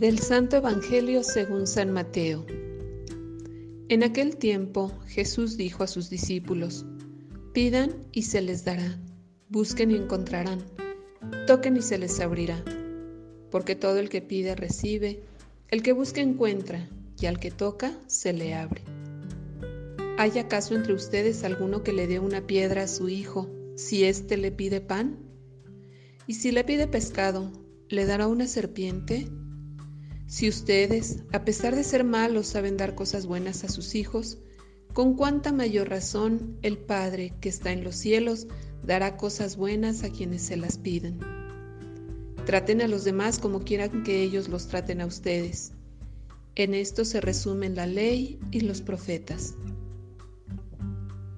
Del Santo Evangelio según San Mateo. En aquel tiempo Jesús dijo a sus discípulos, Pidan y se les dará, busquen y encontrarán, toquen y se les abrirá, porque todo el que pide recibe, el que busca encuentra, y al que toca se le abre. ¿Hay acaso entre ustedes alguno que le dé una piedra a su hijo si éste le pide pan? ¿Y si le pide pescado, le dará una serpiente? Si ustedes, a pesar de ser malos, saben dar cosas buenas a sus hijos, con cuánta mayor razón el Padre que está en los cielos dará cosas buenas a quienes se las piden. Traten a los demás como quieran que ellos los traten a ustedes. En esto se resumen la ley y los profetas.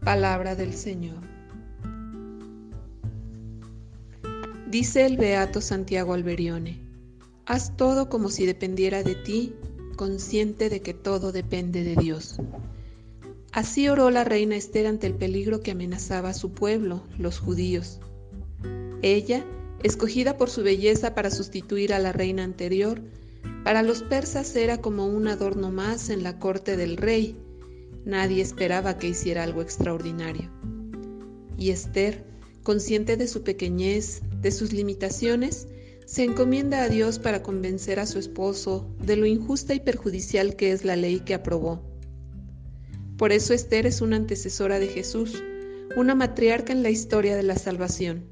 Palabra del Señor. Dice el Beato Santiago Alberione. Haz todo como si dependiera de ti, consciente de que todo depende de Dios. Así oró la reina Esther ante el peligro que amenazaba a su pueblo, los judíos. Ella, escogida por su belleza para sustituir a la reina anterior, para los persas era como un adorno más en la corte del rey. Nadie esperaba que hiciera algo extraordinario. Y Esther, consciente de su pequeñez, de sus limitaciones, se encomienda a Dios para convencer a su esposo de lo injusta y perjudicial que es la ley que aprobó. Por eso Esther es una antecesora de Jesús, una matriarca en la historia de la salvación.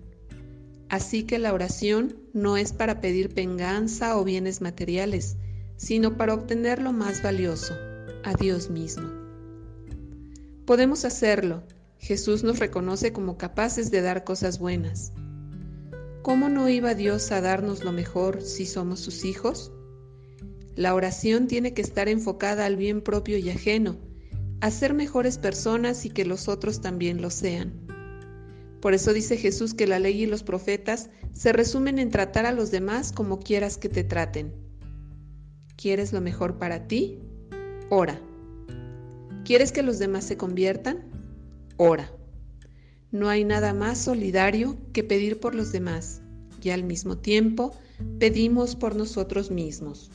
Así que la oración no es para pedir venganza o bienes materiales, sino para obtener lo más valioso, a Dios mismo. Podemos hacerlo. Jesús nos reconoce como capaces de dar cosas buenas. ¿Cómo no iba Dios a darnos lo mejor si somos sus hijos? La oración tiene que estar enfocada al bien propio y ajeno, a ser mejores personas y que los otros también lo sean. Por eso dice Jesús que la ley y los profetas se resumen en tratar a los demás como quieras que te traten. ¿Quieres lo mejor para ti? Ora. ¿Quieres que los demás se conviertan? Ora. No hay nada más solidario que pedir por los demás y al mismo tiempo pedimos por nosotros mismos.